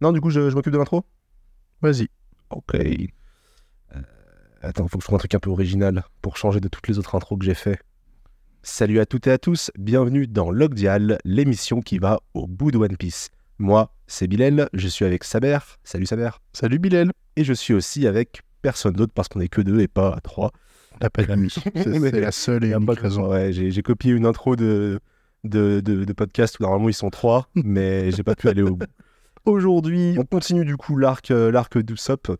Non, du coup, je, je m'occupe de l'intro? Vas-y. Ok. Euh, attends, faut que je trouve un truc un peu original pour changer de toutes les autres intros que j'ai fait. Salut à toutes et à tous, bienvenue dans Logdial, l'émission qui va au bout de One Piece. Moi, c'est Bilal, je suis avec Saber. Salut Saber. Salut Bilal. Et je suis aussi avec personne d'autre parce qu'on est que deux et pas trois. On n'a pas d'amis. C'est la seule et unique raison. Ouais, j'ai j'ai copié une intro de, de, de, de podcast où normalement ils sont trois, mais j'ai pas pu aller au bout. Aujourd'hui, on continue du coup l'arc euh, l'arc d'Usopp.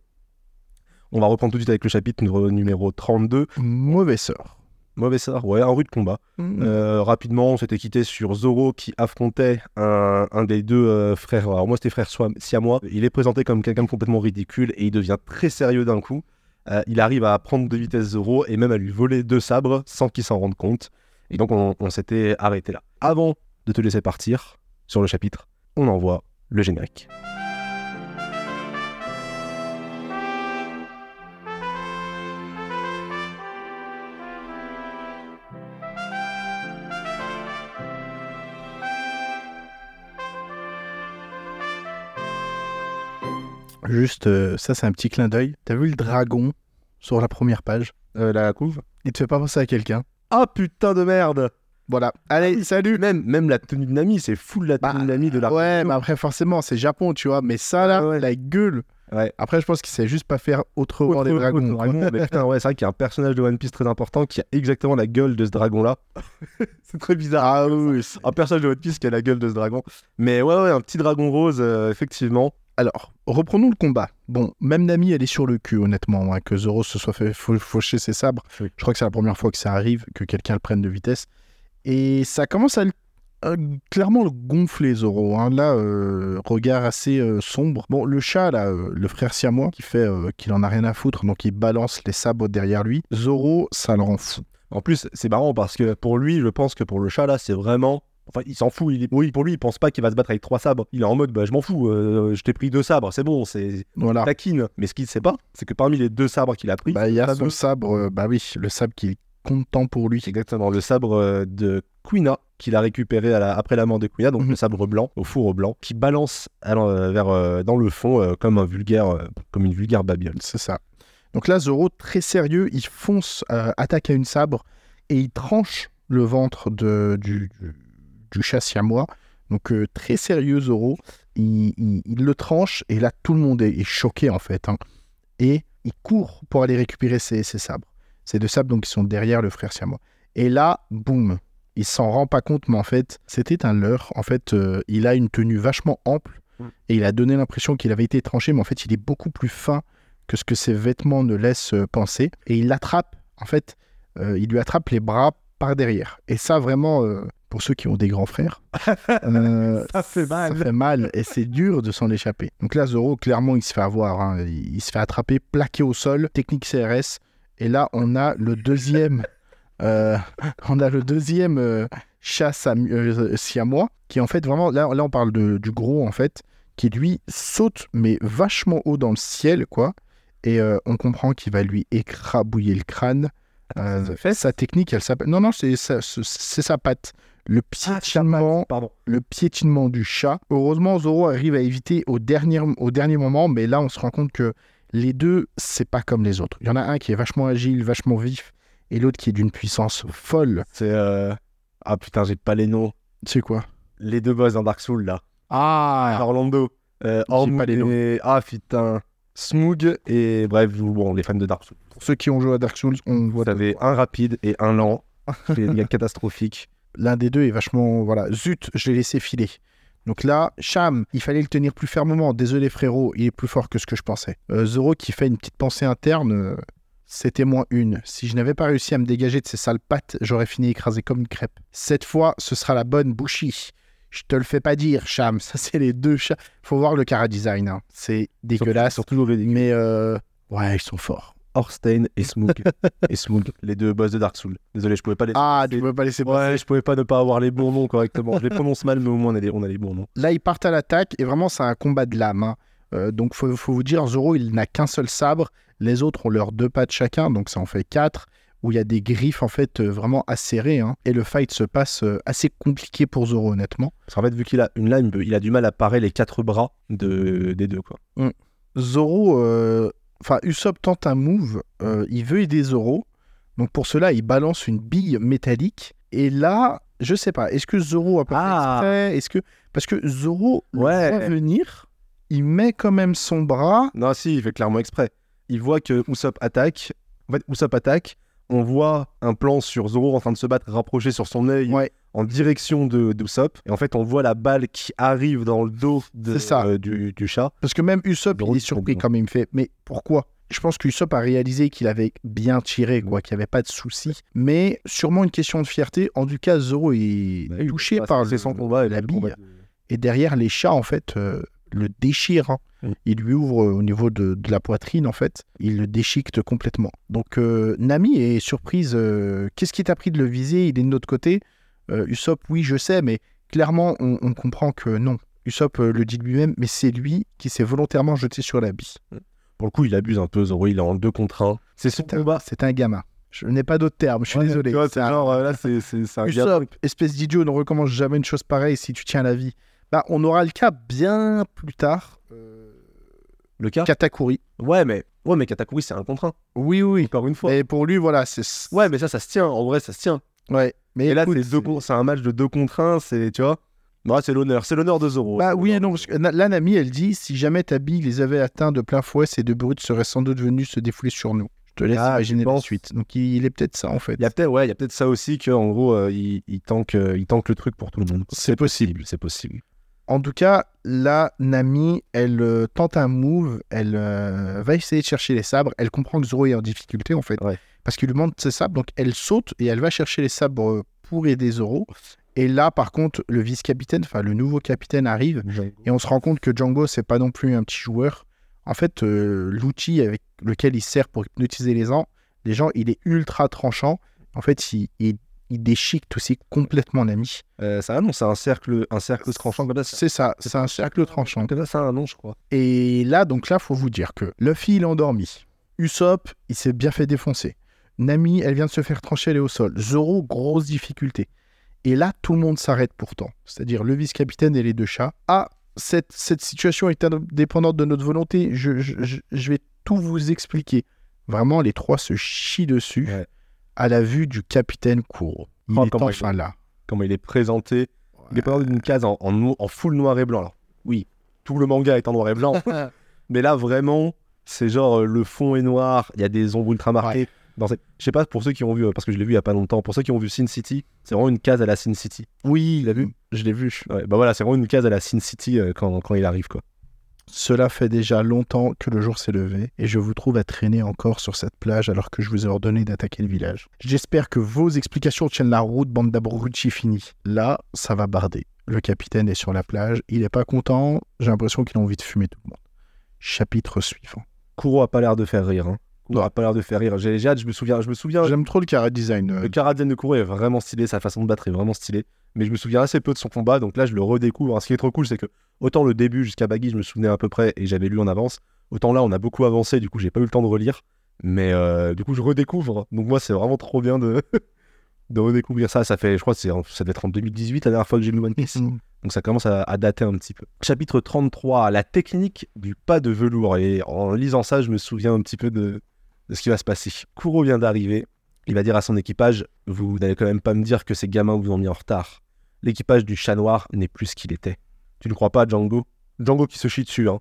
On va reprendre tout de suite avec le chapitre numéro, numéro 32. Mauvais sort. Mauvais sort, ouais, un rude combat. Mm. Euh, rapidement, on s'était quitté sur Zoro qui affrontait un, un des deux euh, frères. Alors, moi, c'était frère siamois. Il est présenté comme quelqu'un de complètement ridicule et il devient très sérieux d'un coup. Euh, il arrive à prendre de vitesse Zoro et même à lui voler deux sabres sans qu'il s'en rende compte. Et donc, on, on s'était arrêté là. Avant de te laisser partir sur le chapitre, on envoie le générique. Juste, euh, ça, c'est un petit clin d'œil. T'as vu le dragon sur la première page Euh, la couve? Il te fait pas penser à quelqu'un Ah putain de merde Voilà. Allez, salut même, même la tenue de Nami, c'est full la tenue Bah, de Nami de la Ouais, mais après, forcément, c'est Japon, tu vois. Mais ça, là, Ouais, la gueule. Ouais. Après, je pense qu'il sait juste pas faire autrement Autre- des dragons. autre dragon, mais putain, ouais, c'est vrai qu'il y a un personnage de One Piece très important qui a exactement la gueule de ce dragon-là. c'est très bizarre. Ah oui, Un personnage de One Piece qui a la gueule de ce dragon. Mais ouais, ouais, un petit dragon rose, euh, effectivement. Alors, reprenons le combat. Bon, même Nami, elle est sur le cul, honnêtement, hein, que Zoro se soit fait fau- faucher ses sabres. Oui. Je crois que c'est la première fois que ça arrive, que quelqu'un le prenne de vitesse. Et ça commence à, clairement le gonfler, Zoro. hein. Là, euh, regard assez euh, sombre. Bon, le chat, là, euh, le frère siamois, qui fait qu'il en a rien à foutre, donc il balance les sabres derrière lui. Zoro, ça le rend fou. En plus, c'est marrant parce que pour lui, je pense que pour le chat, là, c'est vraiment. Enfin, il s'en fout. Il est... Oui, pour lui, il pense pas qu'il va se battre avec trois sabres. Il est en mode, bah, je m'en fous, euh, je t'ai pris deux sabres, c'est bon, c'est Voilà. taquine. Mais ce qu'il sait pas, c'est que parmi les deux sabres qu'il a pris, Bah, il y a son sabre, euh, bah oui, le sabre qui compte tant pour lui. Exactement, le sabre euh, de Quina qu'il a récupéré à la- après la mort de Quina, donc Mhm. le sabre blanc, au four blanc, qui balance allant, euh, vers, euh, dans le fond comme un vulgaire, comme une vulgaire babiole. C'est ça. Donc là, Zoro, très sérieux, il fonce, euh, attaque à une sabre et il tranche le ventre de, du, du, du chat siamois. Donc euh, très sérieux, Zoro. Il, il- il le tranche et là, tout le monde est, est choqué en fait. hein. Et il court pour aller récupérer ses, ses sabres. Ces deux sabres donc, qui sont derrière le frère siamois. Et là, boum, il s'en rend pas compte, mais en fait, c'était un leurre. En fait, euh, il a une tenue vachement ample Mm. et il a donné l'impression qu'il avait été tranché, mais en fait, il est beaucoup plus fin que ce que ses vêtements ne laissent euh, penser. Et il l'attrape, en fait, euh, il lui attrape les bras par derrière. Et ça, vraiment, euh, pour ceux qui ont des grands frères, Ça fait mal. Ça fait mal et c'est dur de s'en échapper. Donc là, Zoro, clairement, il se fait avoir. hein. Il, il se fait attraper, plaqué au sol, technique CRS. Et là, on a le deuxième. euh, on a le deuxième euh, chat euh, siamois qui, en fait, vraiment, là, là on parle de- du gros, en fait, qui lui saute, mais vachement haut dans le ciel, quoi. Et euh, on comprend qu'il va lui écrabouiller le crâne. Fesses sa technique, elle s'appelle. Non, non, c'est sa, sa patte. Le piétinement, Pardon. le piétinement du chat. Heureusement, Zoro arrive à éviter au dernier, au dernier moment, mais là, on se rend compte que les deux, c'est pas comme les autres. Il y en a un qui est vachement agile, vachement vif, et l'autre qui est d'une puissance folle. C'est. euh, Ah putain, j'ai pas les noms. C'est quoi? Les deux boss dans Dark Souls là. Ah Orlando. Euh, pas les noms. et- Ah putain. Smoog et bref, bon, les fans de Dark Souls. Pour ceux qui ont joué à Dark Souls, on voit Vous avez un rapide et un lent. C'est catastrophique. l'un des deux est vachement. Voilà, zut, je l'ai laissé filer. Donc là, Cham, il fallait le tenir plus fermement. Désolé frérot, il est plus fort que ce que je pensais. Euh, Zoro qui fait une petite pensée interne, euh, c'était moins une. Si je n'avais pas réussi à me dégager de ces sales pattes, j'aurais fini écrasé comme une crêpe. Cette fois, ce sera la bonne bouchie. Je te le fais pas dire, Cham. Ça, c'est les deux chats. Faut voir le cara design. hein. C'est dégueulasse. Surtout Mais euh, ouais, ils sont forts. Orstein et Smoog. et Smoog, les deux boss de Dark Souls. Désolé, je pouvais pas les. Ah, tu peux pas laisser passer. Ouais, je pouvais pas ne pas avoir les bons noms correctement. Je les prononce mal, mais au moins on a les, on a les bons noms. Là, ils partent à l'attaque et vraiment, c'est un combat de l'âme. hein. Euh, donc, faut, faut vous dire, Zoro, il n'a qu'un seul sabre. Les autres ont leurs deux pattes chacun, donc ça en fait quatre. où il y a des griffes en fait euh, vraiment acérées. hein. et le fight se passe euh, assez compliqué pour Zoro, honnêtement. Parce qu'en fait, vu qu'il a une lame, il a du mal à parer les quatre bras de, des deux. Quoi. Zoro, euh, enfin Usopp tente un move, euh, il veut aider Zoro. Donc pour cela, il balance une bille métallique. Et là, je sais pas, est-ce que Zoro a pas fait Ah. exprès? Est-ce que parce que Zoro le Ouais. voit venir, il met quand même son bras. Non, si, il fait clairement exprès. Il voit que Usopp attaque. En fait, Usopp attaque. On voit un plan sur Zoro en train de se battre rapproché sur son œil Ouais. En direction de d'Usopp. Et en fait, on voit la balle qui arrive dans le dos de- ça. euh, du, du chat. Parce que même Usopp, il est surpris quand même. Il fait, mais pourquoi? Je pense qu'Usopp a réalisé qu'il avait bien tiré, quoi, qu'il n'y avait pas de souci. Mais sûrement une question de fierté. En tout cas, Zoro est Bah touché par le- son combat et la le bille. combat de- Et derrière, les chats, en fait, euh, le déchirent. hein. Mm. Il lui ouvre euh, au niveau de, de la poitrine, en fait. Il le déchiquette complètement. Donc, euh, Nami est surprise. Qu'est-ce qui t'a pris de le viser? Il est de notre côté. Euh, Usopp, oui, je sais, mais clairement, on, on comprend que non. Usopp euh, le dit lui-même, mais c'est lui qui s'est volontairement jeté sur la bille. Pour le coup, il abuse un peu. Zoro, il est en deux contre un. C'est son combat. c'est un gamin. Je n'ai pas d'autres termes, je suis Ouais, désolé. tu vois, C'est un- genre, euh, là, c'est c'est- c'est un gamin. Usopp, espèce d'idiot, ne recommence jamais une chose pareille si tu tiens la vie. Bah, on aura le cas bien plus tard. Euh, Le cas Katakuri. Ouais, mais, ouais, mais Katakuri, c'est un contre un. Oui, oui. Encore une fois. Et pour lui, voilà, c'est. Ouais, mais ça, ça se tient. En vrai, ça se tient. Ouais. Mais Et là, c'est deux c'est un match de deux contre un. C'est, tu vois. Ouais, c'est l'honneur. C'est l'honneur de Zoro. Bah oui et non, de parce que na- là, Nami, elle dit si jamais ta bille les avait atteints de plein fouet, ces deux brutes seraient sans doute venus se défouler sur nous. Je te laisse Ah, imaginer la suite. Donc il, il est peut-être ça en fait. Il y a peut-être ouais, il y a peut-être ça aussi que en gros euh, il, il tank euh, il tank le truc pour tout le monde. C'est possible. c'est possible. En tout cas, là, Nami, elle euh, tente un move, elle euh, va essayer de chercher les sabres. Elle comprend que Zoro est en difficulté en fait, Ouais. parce qu'il lui demande ses sabres. Donc elle saute et elle va chercher les sabres euh, pour aider Zoro. Et là, par contre, le vice-capitaine, enfin le nouveau capitaine arrive et on se rend compte que Django, c'est pas non plus un petit joueur. En fait, euh, l'outil avec lequel il sert pour hypnotiser les gens, les gens, il est ultra tranchant. En fait, il, il, il déchique aussi complètement Nami. Euh, ça annonce un cercle un cercle tranchant comme ça. c'est- C'est ça, c'est un cercle tranchant. Comme ça, ça a un nom, je crois. Et là, donc là, faut vous dire que Luffy, il est endormi. Usopp, il s'est bien fait défoncer. Nami, elle vient de se faire trancher, elle est au sol. Zoro, grosse difficulté. Et là, tout le monde s'arrête pourtant. C'est-à-dire le vice-capitaine et les deux chats. Ah, cette, cette situation est indépendante de notre volonté. Je, je- je- je vais tout vous expliquer. Vraiment, les trois se chient dessus Ouais. À la vue du capitaine Kuro. Il Oh, est comment il là. Comment il est présenté. Il est présenté d'une case en, en, no- en full noir et blanc. Alors, oui, tout le manga est en noir et blanc. mais là, vraiment, c'est genre euh, le fond est noir. Il y a des ombres ultra marquées. Dans cette... Je sais pas pour ceux qui ont vu, euh, parce que je l'ai vu il y a pas longtemps, pour ceux qui ont vu Sin City, c'est vraiment une case à la Sin City. Oui, l'as vu je l'ai vu. Ouais, bah voilà, c'est vraiment une case à la Sin City euh, quand, quand il arrive quoi. Cela fait déjà longtemps que le jour s'est levé et je vous trouve à traîner encore sur cette plage alors que je vous ai ordonné d'attaquer le village. J'espère que vos explications tiennent la route, bande d'abrutis finis. Là, ça va barder. Le capitaine est sur la plage, il est pas content, j'ai l'impression qu'il a envie de fumer tout le monde. Chapitre suivant. Kuro a pas l'air de faire rire. Hein. Kuro a pas l'air de faire rire. J'ai hâte, je me souviens, je me souviens. J'aime trop le carré design. euh, Le Karadzen de Kuro est vraiment stylé, sa façon de battre est vraiment stylée. Mais je me souviens assez peu de son combat, donc là je le redécouvre. Ce qui est trop cool, c'est que autant le début jusqu'à Baggy, je me souvenais à peu près et j'avais lu en avance. Autant là, on a beaucoup avancé, du coup, j'ai pas eu le temps de relire. Mais euh, du coup, je redécouvre. Donc moi, c'est vraiment trop bien de, de redécouvrir ça. Ça fait, je crois, que ça devait être en 2018 la dernière fois que j'ai lu One Piece. Mm. Donc ça commence à, à dater un petit peu. Chapitre 33, la technique du pas de velours. Et en lisant ça, je me souviens un petit peu de, de ce qui va se passer. Kuro vient d'arriver. Il va dire à son équipage Vous n'allez quand même pas me dire que ces gamins vous ont mis en retard. L'équipage du chat noir n'est plus ce qu'il était. Tu ne crois pas, Django? Django qui se chie dessus. Hein.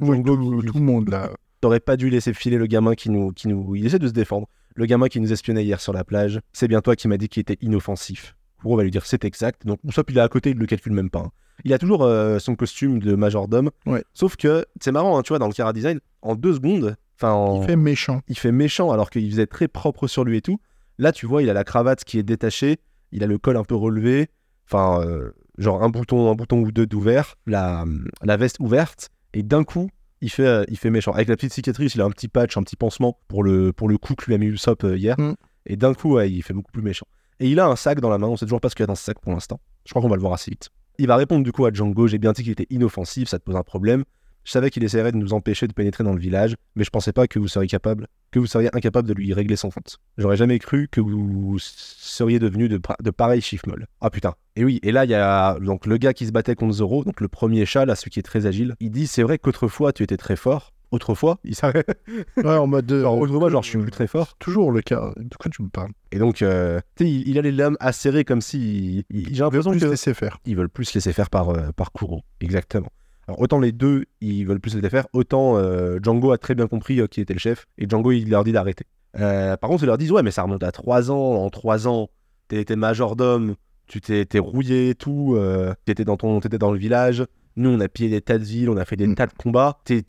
Oui, Django, tout, le monde là. T'aurais pas dû laisser filer le gamin qui nous, qui nous. Il essaie de se défendre. Le gamin qui nous espionnait hier sur la plage. C'est bien toi qui m'as dit qu'il était inoffensif. Kuro va lui dire c'est exact. Donc Usopp il est à côté, il le calcule même pas. hein. Il a toujours euh, son costume de majordome. Ouais. Sauf que c'est marrant, hein, tu vois, dans le Kara Design, en deux secondes, enfin en- Il fait méchant. il fait méchant alors qu'il faisait très propre sur lui et tout. Là, tu vois, il a la cravate qui est détachée, il a le col un peu relevé, enfin, euh, genre un bouton, un bouton ou deux d'ouvert, la, la veste ouverte, et d'un coup, il fait, euh, il fait méchant. Avec la petite cicatrice, il a un petit patch, un petit pansement pour le, pour le coup que lui a mis Usopp euh, hier, Mm. et d'un coup, ouais, il fait beaucoup plus méchant. Et il a un sac dans la main, on sait toujours pas ce qu'il y a dans ce sac pour l'instant. Je crois qu'on va le voir assez vite. Il va répondre du coup à Django, j'ai bien dit qu'il était inoffensif, ça te pose un problème. Je savais qu'il essaierait de nous empêcher de pénétrer dans le village, mais je pensais pas que vous seriez capable, que vous seriez incapable de lui régler son compte. J'aurais jamais cru que vous seriez devenu de, de pareils chiffres Ah putain. Et oui, et là il y a donc le gars qui se battait contre Zoro, donc le premier chat là, celui qui est très agile. Il dit c'est vrai qu'autrefois tu étais très fort. Autrefois, il s'arrête. Ouais, en mode. euh, Genre, autrefois, genre je suis plus très fort. Toujours le cas. De quoi tu me parles? Et donc, euh, tu sais, il, il a les lames acérées comme si. J'ai l'impression Plus que laisser faire. ils veulent plus laisser faire par, euh, par Kuro. Exactement. Alors, autant les deux, ils veulent plus laisser faire, autant euh, Django a très bien compris euh, qui était le chef, et Django, il leur dit d'arrêter. Euh, par contre, ils leur disent, ouais, mais ça remonte à 3 ans. En 3 ans, t'étais majordome, tu t'es rouillé et tout, t'étais dans, ton- dans le village. Nous, on a pillé des tas de villes, on a fait des Mm. tas de combats. T'es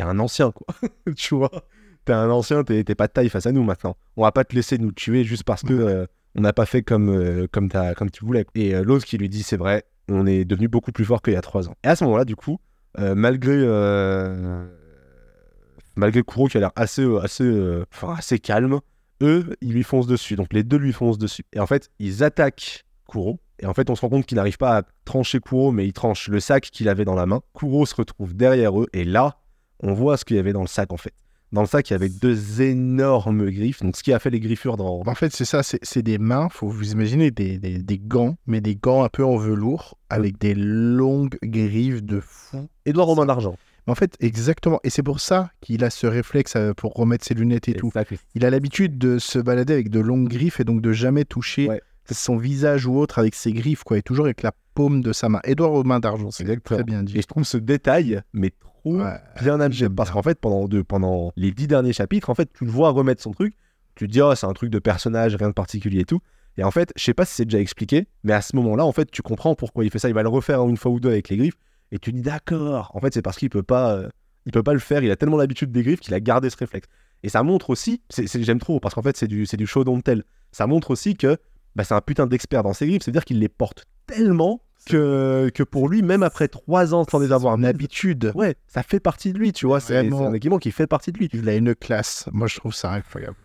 un ancien, quoi. tu vois T'es un ancien, t'es pas de taille face à nous maintenant. On va pas te laisser nous tuer juste parce que euh, on n'a pas fait comme, euh, comme, tu voulais. Et euh, l'autre qui lui dit, c'est vrai, on est devenu beaucoup plus fort qu'il y a 3 ans. Et à ce moment-là, du coup, euh, malgré, euh, malgré Kuro qui a l'air assez, euh, assez, assez calme, eux, ils lui foncent dessus. Donc les deux lui foncent dessus. Et en fait, ils attaquent Kuro. Et en fait, on se rend compte qu'ils n'arrivent pas à trancher Kuro, mais ils tranchent le sac qu'il avait dans la main. Kuro se retrouve derrière eux. Et là, on voit ce qu'il y avait dans le sac, en fait. Dans le sac, il y avait deux énormes griffes. Donc ce qui a fait les griffures dans... En fait, c'est ça, c'est des mains, faut vous imaginer des, des, des gants, mais des gants un peu en velours, avec des longues griffes de fou. Édouard Romain d'Argent. En fait, exactement. Et c'est pour ça qu'il a ce réflexe euh, pour remettre ses lunettes et tout. Il a l'habitude de se balader avec de longues griffes et donc de jamais toucher Ouais. son visage ou autre avec ses griffes, quoi. Et toujours avec la paume de sa main. Édouard aux mains d'argent, c'est très bien dit. Et je trouve ce détail, mais trop Ouais, bien Parce qu'en fait, pendant, deux, pendant les dix derniers chapitres, en fait, tu le vois remettre son truc. Tu te dis, oh, c'est un truc de personnage, rien de particulier et tout. Et en fait, je sais pas si c'est déjà expliqué, mais à ce moment-là, en fait, tu comprends pourquoi il fait ça. Il va le refaire une fois ou deux avec les griffes. Et tu dis, d'accord. En fait, c'est parce qu'il peut pas, euh, il peut pas le faire. Il a tellement l'habitude des griffes qu'il a gardé ce réflexe. Et ça montre aussi, j'aime trop, parce qu'en fait, c'est du, du show don't tell. Ça montre aussi que bah, c'est un putain d'expert dans ses griffes. C'est-à-dire qu'il les porte tellement que, que pour lui, même après trois ans sans les avoir une habitude. Ouais, ça fait partie de lui, tu vois. C'est un équipement qui fait partie de lui. Il a une classe. Moi, je trouve ça incroyable.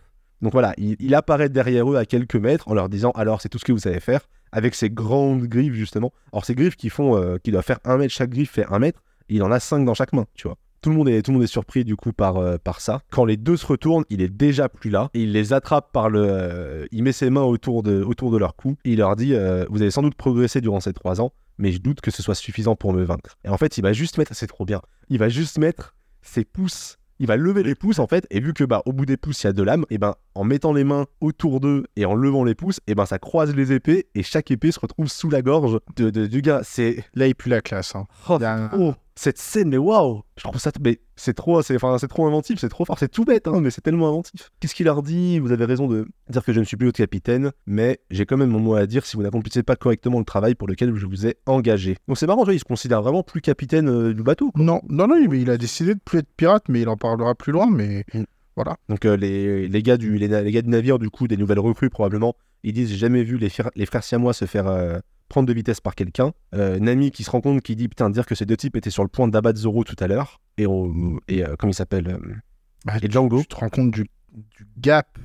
Donc voilà, il, il apparaît derrière eux à quelques mètres en leur disant alors c'est tout ce que vous savez faire avec ces grandes griffes justement. Alors ces griffes qui font, euh, qui doivent faire un mètre, chaque griffe fait un mètre. il en a cinq dans chaque main, tu vois. Tout le monde est, tout le monde est surpris du coup par, euh, par ça. Quand les deux se retournent, il est déjà plus là et il les attrape par le, euh, il met ses mains autour de, autour de leur cou et il leur dit euh, vous avez sans doute progressé durant ces trois ans, mais je doute que ce soit suffisant pour me vaincre. Et en fait, il va juste mettre, c'est trop bien, il va juste mettre ses pouces il va lever les pouces en fait, et vu que bah au bout des pouces il y a deux lames, et ben en mettant les mains autour d'eux et en levant les pouces, et ben ça croise les épées et chaque épée se retrouve sous la gorge de, de- du gars. C'est Là, il pue la classe. hein. oh, Il y a un- oh, cette scène, mais waouh, je trouve ça, mais c'est trop, c'est enfin c'est trop inventif, c'est trop fort, c'est tout bête, hein, mais c'est tellement inventif. Qu'est-ce qu'il leur dit? Vous avez raison de dire que je ne suis plus votre capitaine, mais j'ai quand même mon mot à dire si vous n'accomplissez pas correctement le travail pour lequel je vous ai engagé. Donc c'est marrant, tu vois, il se considère vraiment plus capitaine euh, du bateau. Non, non, non, mais il a décidé de plus être pirate, mais il en parlera plus loin. Mais Donc euh, les, les, gars du, les, gars du navire, du coup, des nouvelles recrues probablement, ils disent j'ai jamais vu les, frères- les frères siamois se faire euh, prendre de vitesse par quelqu'un. Euh, Nami qui se rend compte, qui dit putain, dire que ces deux types étaient sur le point d'abattre Zoro tout à l'heure. Et, on- et euh, comment il s'appelle euh, bah, Et Django. tu te rends compte du, du gap.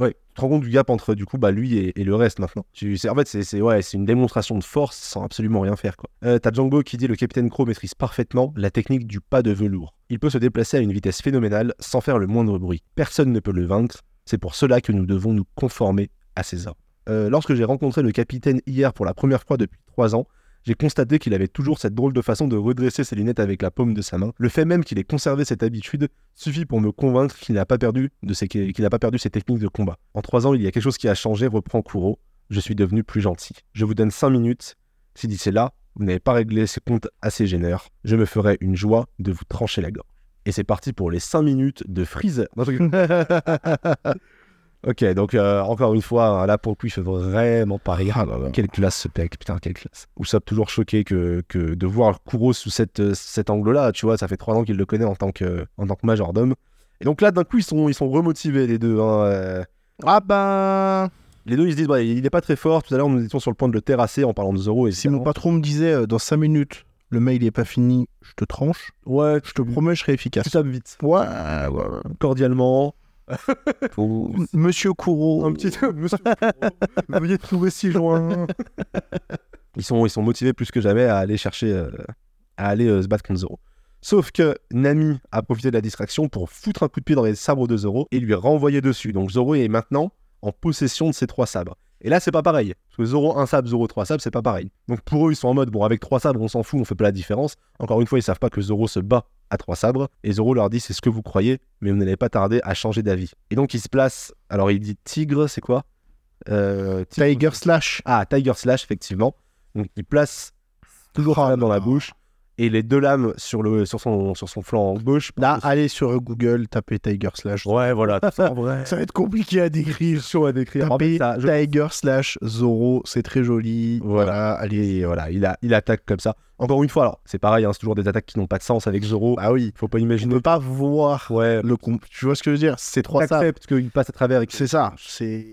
Ouais, tu te rends compte du gap entre du coup bah lui et, et le reste maintenant. Tu, c'est, en fait, c'est, c'est, ouais, c'est une démonstration de force sans absolument rien faire quoi. Euh, t'as Django qui dit le capitaine Crow maîtrise parfaitement la technique du pas de velours. Il peut se déplacer à une vitesse phénoménale sans faire le moindre bruit. Personne ne peut le vaincre. C'est pour cela que nous devons nous conformer à ses ordres. Euh, lorsque j'ai rencontré le capitaine hier pour la première fois depuis trois ans, j'ai constaté qu'il avait toujours cette drôle de façon de redresser ses lunettes avec la paume de sa main. Le fait même qu'il ait conservé cette habitude suffit pour me convaincre qu'il n'a pas perdu de ses, pas perdu ses techniques de combat. En trois ans, il y a quelque chose qui a changé, reprend Kuro. Je suis devenu plus gentil. Je vous donne cinq minutes. Si d'ici là, vous n'avez pas réglé ces comptes assez gêneurs, je me ferai une joie de vous trancher la gorge. Et c'est parti pour les cinq minutes de Freezer. Ok, donc euh, encore une fois, là pour le coup, il fait vraiment pas rire. Ah là là. Quelle classe ce pec, putain, quelle classe. Usopp toujours choqué que, que de voir Kuro sous cette, euh, cet angle-là, tu vois, ça fait trois ans qu'il le connaît en tant que, en tant que majordome. Et donc là, d'un coup, ils sont, ils sont remotivés, les deux. hein, euh. Ah bah. Les deux, ils se disent, bah, il est pas très fort. Tout à l'heure, nous étions sur le point de le terrasser en parlant de Zoro. Et Si mon patron me disait euh, dans 5 minutes, le mail n'est pas fini, je te tranche, Ouais, je te promets, je serai efficace. tu tapes vite. Ouais, ouais, ouais. Cordialement. Monsieur Kuro. Un petit. Monsieur Veuillez trouver si loin. Ils sont, ils sont motivés plus que jamais à aller chercher, euh, à aller euh, se battre contre Zoro. Sauf que Nami a profité de la distraction pour foutre un coup de pied dans les sabres de Zoro et lui renvoyer dessus. Donc Zoro est maintenant en possession de ses trois sabres. Et là, c'est pas pareil. Parce que Zoro, un sabre, Zoro, trois sabres, c'est pas pareil. Donc pour eux, ils sont en mode, bon, avec trois sabres, on s'en fout, on fait pas la différence. Encore une fois, ils savent pas que Zoro se bat à trois sabres. Et Zoro leur dit, c'est ce que vous croyez, mais vous n'allez pas tarder à changer d'avis. Et donc, il se place. Alors, il dit tigre, c'est quoi? Euh, Tiger Slash. Ah, Tiger Slash, effectivement. Donc, il place toujours lame dans la bouche. Et les deux lames sur, le, sur, son, sur son flanc gauche. Là, allez sur Google, tapez Tiger Slash. Ouais, voilà. ça, vrai. Ça va être compliqué à décrire. chaud à décrire. Tapez ça- je- Tiger Slash Zoro, c'est très joli. Voilà. allez. Voilà, il, a, il attaque comme ça. Encore une fois, alors, c'est pareil, hein, c'est toujours des attaques qui n'ont pas de sens avec Zoro. Ah oui, Faut pas imaginer. ne peux pas voir Ouais, le comp- Tu vois ce que je veux dire? C'est trois sabres. accepte qu'il passe à travers et C'est ça. C'est.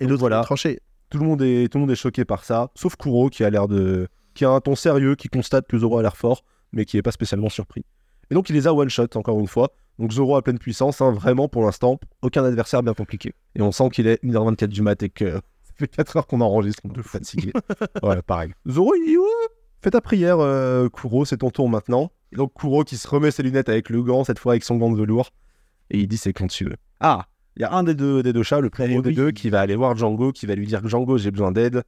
Et l'autre, voilà. tranché. tout le monde est tout le monde est choqué par ça, sauf Kuro qui a l'air de qui a un ton sérieux, qui constate que Zoro a l'air fort, mais qui est pas spécialement surpris. Et donc il les a one shot encore une fois. Donc Zoro à pleine puissance, hein, vraiment pour l'instant, aucun adversaire bien compliqué. Et on sent qu'il est 1h24 du mat et que ça fait 4 heures qu'on enregistre, on est fatigué. ouais, pareil. Zoro il dit ouais, fais ta prière euh, Kuro, c'est ton tour maintenant. Et donc Kuro qui se remet ses lunettes avec le gant, cette fois avec son gant de velours, et il dit c'est quand tu veux. Ah, il y a un des deux, des deux chats, le plus Eh gros des oui. deux, qui va aller voir Django, qui va lui dire Django j'ai besoin d'aide.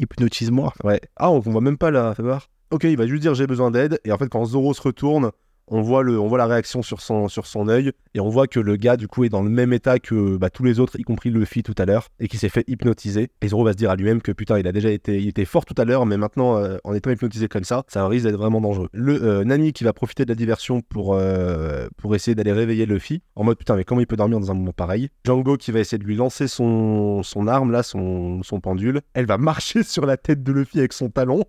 Hypnotise-moi. Ouais. Ah, on, on voit même pas la voir. Ok, il va juste dire j'ai besoin d'aide. Et en fait, quand Zoro se retourne, on voit, le, la réaction sur son, sur son. Et on voit que le gars, du coup, est dans le même état que bah, tous les autres, y compris Luffy tout à l'heure. Et qui s'est fait hypnotiser. Et va se dire à lui-même que putain, il a déjà été, il était fort tout à l'heure. Mais maintenant, euh, en étant hypnotisé comme ça, ça risque d'être vraiment dangereux. Le euh, qui va profiter de la diversion pour, euh, essayer d'aller réveiller Luffy. En mode putain, mais comment il peut dormir dans un moment pareil? Django qui va essayer de lui lancer son, son arme, là, son, son pendule. Elle va marcher sur la tête de Luffy avec son talon.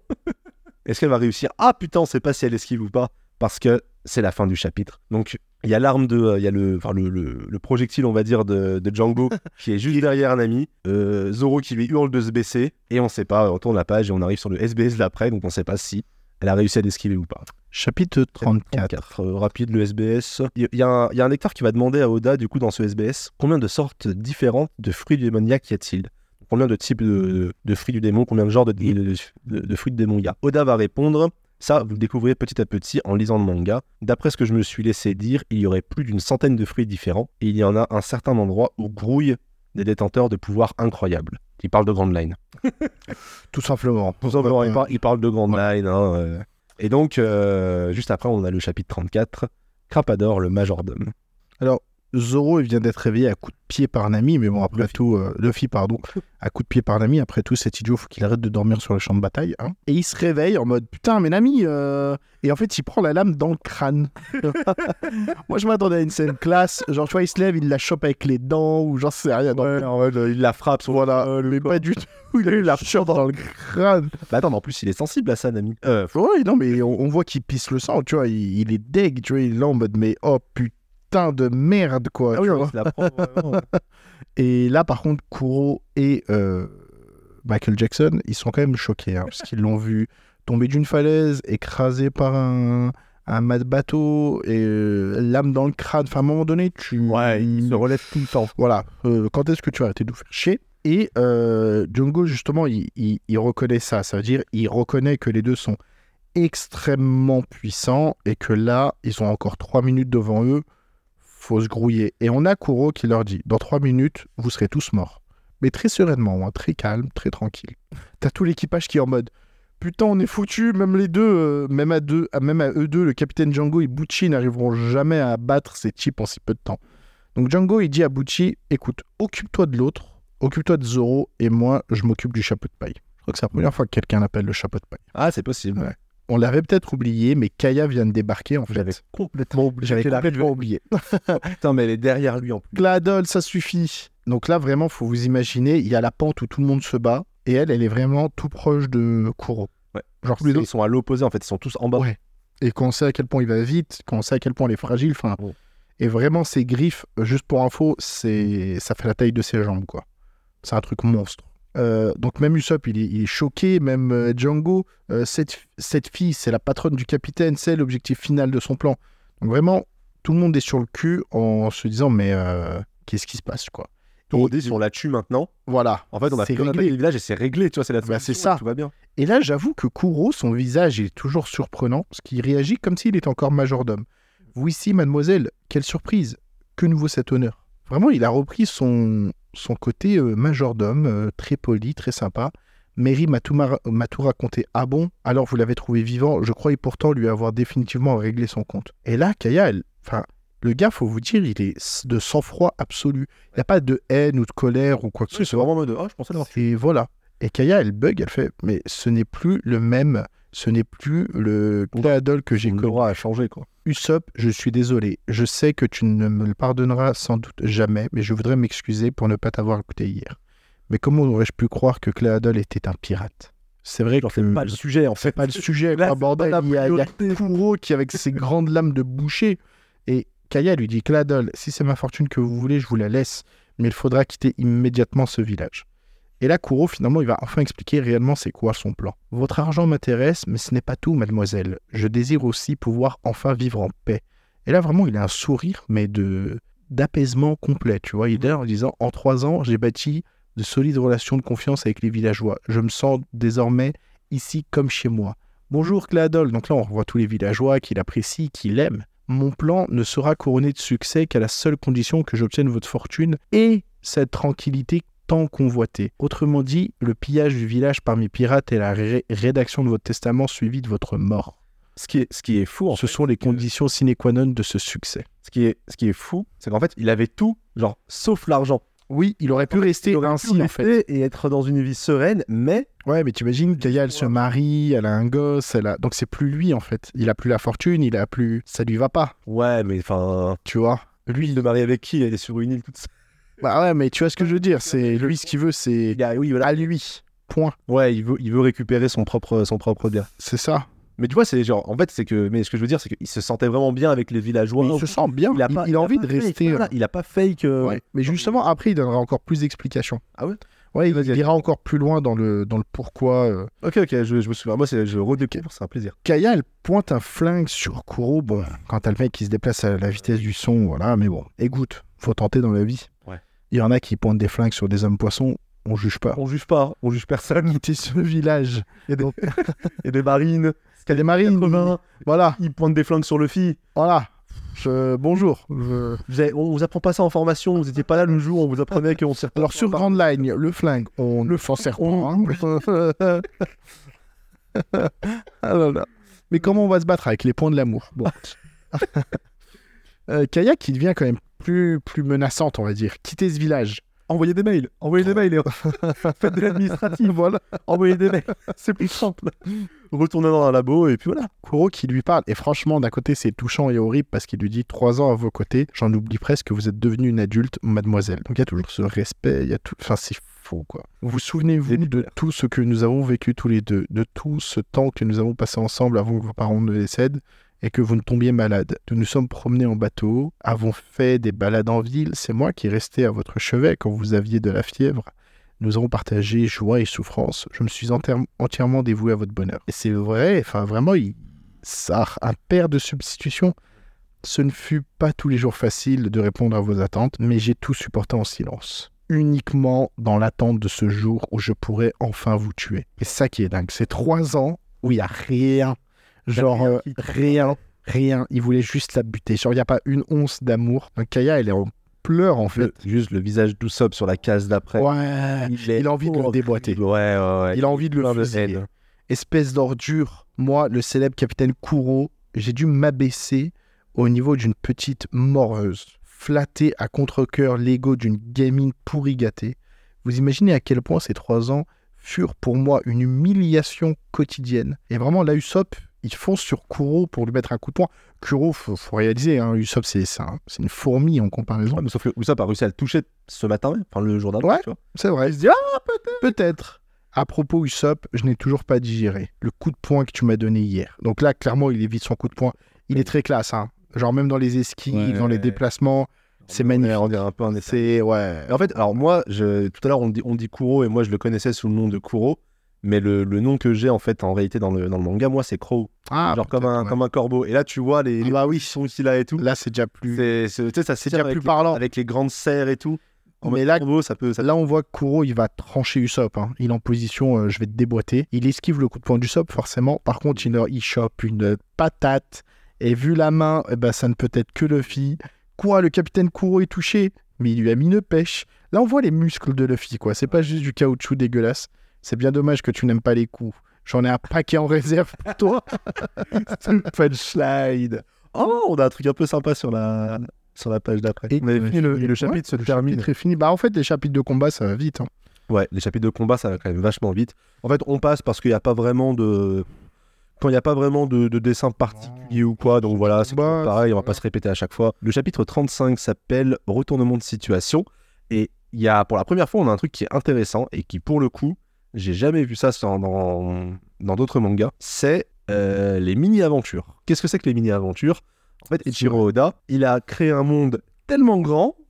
Est-ce qu'elle va réussir? Ah putain, on sait pas si elle esquive ou pas, parce que c'est la fin du chapitre. Donc il y a l'arme de, euh, il y a le, enfin le, le- le projectile, on va dire, de, de Django qui est juste derrière un ami. Euh, Zoro qui lui hurle de se baisser, et on sait pas. On tourne la page et on arrive sur le SBS d'après, donc on sait pas si elle a réussi à l'esquiver ou pas. Chapitre 34. euh, rapide le SBS. Il y, a un- il y a un lecteur qui va demander à Oda, du coup, dans ce SBS, combien de sortes différentes de fruits du démoniaque y a-t-il? Combien de types de, de- de fruits du démon? Combien de genres de, de- fruits de démon il y a? Oda va répondre. Ça, vous le découvrez petit à petit en lisant le manga. D'après ce que je me suis laissé dire, il y aurait plus d'une centaine de fruits différents et il y en a un certain endroit où grouillent des détenteurs de pouvoirs incroyables. Il parle de Grand Line. Tout simplement. Tout simplement, il, par- il parle de Grand Line. hein, euh. Et donc, euh, juste après, on a le chapitre 34, Crapador, le majordome. Alors, Zoro, il vient d'être réveillé à coups de pied par Nami, mais bon, après Luffy. tout, euh, Luffy, pardon, à coups de pied par Nami, après tout, cet idiot, faut qu'il arrête de dormir sur le champ de bataille. hein. Et il se réveille en mode, putain, mais Nami, euh, et en fait, il prend la lame dans le crâne. Moi, je m'attendais à une scène classe, genre, tu vois, il se lève, il la chope avec les dents, ou j'en sais rien. Non, il la frappe. voilà, mais pas du tout, il a eu la chope dans le crâne. Bah attends, en plus, il est sensible à ça, Nami. Euh, Ouais, non, mais on, on voit qu'il pisse le sang, tu vois, il, il est deg, tu vois, il est là en mode, mais oh putain de merde, quoi. ah tu oui, vois. il la prend vraiment. Et là, par contre, Kuro et euh, Michael Jackson, ils sont quand même choqués, hein, parce qu'ils l'ont vu tomber d'une falaise, écrasé par un, un mât de bateau, et euh, lame dans le crâne. Enfin, à un moment donné, tu... Ouais, il se relève tout le temps. Voilà, euh, quand est-ce que tu vas arrêter de nous faire chier? Et euh, Django, justement, il, il- il reconnaît ça. Ça veut dire, il reconnaît que les deux sont extrêmement puissants et que là, ils ont encore trois minutes devant eux. Faut se grouiller. Et on a Kuro qui leur dit, dans trois minutes, vous serez tous morts. Mais très sereinement, hein, très calme, très tranquille. T'as tout l'équipage qui est en mode, putain, on est foutu. Même les deux, euh, même à deux, à- même à eux deux, le capitaine Django et Bucci n'arriveront jamais à battre ces types en si peu de temps. Donc Django, il dit à Bucci, écoute, occupe-toi de l'autre, occupe-toi de Zoro, et moi, je m'occupe du chapeau de paille. Je crois que c'est la première fois que quelqu'un l'appelle le chapeau de paille. Ah, c'est possible. Ouais. On l'avait peut-être oublié, mais Kaya vient de débarquer, en fait. J'avais complètement oublié. J'avais complètement oublié. Putain, mais elle est derrière lui en plus. Gladol, ça suffit. Donc là, vraiment, faut vous imaginer, il y a la pente où tout le monde se bat, et elle, elle est vraiment tout proche de Kuro. Ouais. Genre tous les Ils autres. sont à l'opposé en fait, ils sont tous en bas. Ouais. Et quand on sait à quel point il va vite, quand on sait à quel point elle est fragile, enfin. Et vraiment, ses griffes, euh, juste pour info, c'est ça fait la taille de ses jambes, quoi. C'est un truc monstre. Euh, donc même Usopp, il est, il est choqué, même euh, Django. euh, cette, cette fille, c'est la patronne du capitaine, c'est l'objectif final de son plan. Donc vraiment, tout le monde est sur le cul en se disant, mais qu'est-ce qui se passe, quoi? Tout on la tue maintenant, Voilà. en fait, on a fait réglé. le village et c'est réglé, tu vois, c'est la Bah, c'est ça. Tout va bien. Et là, j'avoue que Kuro, son visage il est toujours surprenant, parce qu'il réagit comme s'il était encore majordome. Vous ici, mademoiselle, quelle surprise Que nous vaut cet honneur? Vraiment, il a repris son, son côté euh, majordome, euh, très poli, très sympa. Mary m'a tout, m'a tout raconté. Ah bon? Alors vous l'avez trouvé vivant Je croyais pourtant lui avoir définitivement réglé son compte. Et là, Kaya, elle... enfin, le gars, faut vous dire, il est de sang-froid absolu. Il n'y a pas de haine ou de colère ou quoi que ce Oui, c'est soit. vraiment en mode, ah, je pensais l'avoir. Et voilà. Et Kaya, elle bug, elle fait, mais ce n'est plus le même, ce n'est plus le Cléadol que j'ai connu. aura a changé, quoi. Usopp, je suis désolé. Je sais que tu ne me le pardonneras sans doute jamais, mais je voudrais m'excuser pour ne pas t'avoir écouté hier. Mais comment aurais-je pu croire que Cléadol était un pirate? C'est vrai Genre, que c'est pas le sujet, en fait. c'est pas le sujet, Là, bordel. pas la Il y a, il y a. Kuro qui, avec ses grandes lames de boucher. Et Kaya lui dit Cléadol, si c'est ma fortune que vous voulez, je vous la laisse, mais il faudra quitter immédiatement ce village. Et là, Kuro, finalement, il va enfin expliquer réellement c'est quoi son plan. Votre argent m'intéresse, mais ce n'est pas tout, mademoiselle. Je désire aussi pouvoir enfin vivre en paix. Et là, vraiment, il a un sourire, mais de d'apaisement complet, tu vois. Il est là en disant, en trois ans, j'ai bâti de solides relations de confiance avec les villageois. Je me sens désormais ici comme chez moi. Bonjour Cléadol. Donc là, on revoit tous les villageois qu'il apprécie, qu'il aime. Mon plan ne sera couronné de succès qu'à la seule condition que j'obtienne votre fortune et cette tranquillité tant convoitée. Autrement dit, le pillage du village par mes pirates et la ré- rédaction de votre testament suivi de votre mort. Ce qui est, ce qui est fou, en Ce fait, sont les conditions sine qua non de ce succès. Ce qui est, ce qui est fou, c'est qu'en fait, il avait tout, genre, sauf l'argent. Oui, il aurait pu rester Il aurait pu ainsi en fait. rester et être dans une vie sereine, mais Ouais, mais t'imagines, Gaïa, elle se marie, elle a un gosse, elle a... donc c'est plus lui en fait. Il a plus la fortune, il a plus, ça lui va pas, ouais, mais enfin, tu vois? lui, il se marie avec qui Elle est sur une île toute seule. Bah ouais, mais tu vois ce que je veux dire, c'est lui ce qu'il veut, c'est a- oui, voilà. à lui. Point. Ouais, il veut, il veut récupérer son propre, son propre bien. C'est ça. Mais tu vois, c'est genre, en fait, c'est que, mais ce que je veux dire, c'est qu'il se sentait vraiment bien avec les villageois. il se sent bien. Il a, pas- il a envie de fake, rester. voilà, euh, il a pas fake. euh, ouais. Mais justement, après, il donnera encore plus d'explications. Ah ouais? Ouais, il, il ira encore plus loin dans le, dans le pourquoi. euh. Ok, ok, je, je me souviens. Moi, c'est, je redécouvre, c'est un plaisir. Kaya, elle pointe un flingue sur Kuro. Bon, quand t'as le mec qui se déplace à la vitesse du son, voilà, mais bon, écoute, faut tenter dans la vie. Il y en a qui pointent des flingues sur des hommes poissons, on juge pas. On juge pas, on juge personne. Quitter ce village. Il y a des, il y a des marines, Il y a des marines. 80, Voilà, ils pointent des flingues sur le fil. voilà. Je- Bonjour. Je- Vous avez- on vous apprend pas ça en formation, vous étiez pas là le jour, on vous apprenait qu'on s'est Alors sur Grande Line, le flingue, on ne s'en sert pas. hein. Ah. Mais comment on va se battre avec les points de l'amour? Bon. Euh, Kaya qui devient quand même plus, plus menaçante, on va dire. Quitter ce village. Envoyez des mails, envoyez des mails, et faites de l'administratif, voilà, envoyez des mails, c'est plus simple. Retournez dans un labo et puis voilà. Kuro qui lui parle, et franchement, d'un côté, c'est touchant et horrible parce qu'il lui dit Trois ans à vos côtés, j'en oublie presque que vous êtes devenue une adulte, mademoiselle. Donc il y a toujours ce respect, il y a tout. Enfin, c'est faux, quoi. Vous souvenez-vous de tout ce que nous avons vécu tous les deux, de tout ce temps que nous avons passé ensemble avant que vos parents ne décèdent? Et que vous ne tombiez malade. Nous nous sommes promenés en bateau, avons fait des balades en ville, c'est moi qui restais à votre chevet quand vous aviez de la fièvre. Nous avons partagé joie et souffrance. Je me suis entièrement dévoué à votre bonheur. Et c'est vrai, enfin vraiment, ça, un père de substitution. Ce ne fut pas tous les jours facile de répondre à vos attentes, mais j'ai tout supporté en silence. Uniquement dans l'attente de ce jour où je pourrais enfin vous tuer. Et ça qui est dingue, c'est trois ans où il n'y a rien. Genre rien euh, rien, rien. Il voulait juste la buter. Genre il n'y a pas une once d'amour. Donc Kaya, elle est en pleurs en fait. Le- juste le visage d'Usopp sur la case d'après. Ouais. Il, a envie de le déboîter. Ouais, ouais, ouais. Il a envie de le de fusiller. espèce d'ordure. Moi, le célèbre capitaine Kuro, j'ai dû m'abaisser au niveau d'une petite moreuse, flatter à contre-coeur l'ego d'une gamine pourri gâtée. Vous imaginez à quel point ces trois ans furent pour moi une humiliation quotidienne. Et vraiment, là, Usopp, il fonce sur Kuro pour lui mettre un coup de poing. Kuro, faut, faut réaliser, hein, Usopp, c'est c'est un- c'est une fourmi en comparaison. Ouais, mais sauf que Usopp a réussi à le toucher ce matin même, enfin le jour d'avant, Ouais. C'est vrai. Il se dit Ah, peut-être. Peut-être. À propos, Usopp, je n'ai toujours pas digéré le coup de poing que tu m'as donné hier. Donc là, clairement, il évite son coup de poing. Il est très classe, hein. Genre, même dans les Ouais, dans les déplacements, c'est magnifique. On dirait un peu un essai. Ouais. En fait, alors moi, je, tout à l'heure, on dit, on dit Kuro et moi, je le connaissais sous le nom de Kuro. Mais le, le nom que j'ai en fait en réalité dans le, dans le manga, moi, c'est Crow. Ah, genre comme un, ouais. comme un corbeau. Et là, tu vois les, Ah les bah oui. sons qu'il a et tout. Là, c'est déjà plus. C'est, c'est- tu sais, ça C'est déjà plus les- parlant. Avec les grandes serres et tout. En Mais là- ça peut. Ça... Là, on voit que Kuro, il va trancher Usopp. hein. Il est en position, euh, je vais te déboîter. Il esquive le coup de poing d'Usopp, forcément. Par contre, il, il chope une patate. Et vu la main, eh ben, ça ne peut être que Luffy. Quoi, le capitaine Kuro est touché, mais il lui a mis une pêche. Là, on voit les muscles de Luffy, quoi. C'est pas juste du caoutchouc dégueulasse. C'est bien dommage que tu n'aimes pas les coups. J'en ai un paquet en réserve pour toi. Punchline. Oh, on a un truc un peu sympa sur la, sur la page d'après. Et- fini le, et le Ouais, chapitre se termine. chapitre est fini. Bah, en fait, les chapitres de combat, ça va vite. hein. Ouais, les chapitres de combat, ça va quand même vachement vite. En fait, on passe parce qu'il n'y a pas vraiment de. Quand il n'y a pas vraiment de, de dessin particulier ou quoi, donc voilà, c'est Bah, pareil, on va pas se répéter à chaque fois. Le chapitre 35 s'appelle Retournement de situation. Et il y a, pour la première fois, on a un truc qui est intéressant et qui, pour le coup, j'ai jamais vu ça dans dans d'autres mangas. C'est euh, les mini-aventures. Qu'est-ce que c'est que les mini-aventures? En fait, Ichiro Oda, il a créé un monde tellement grand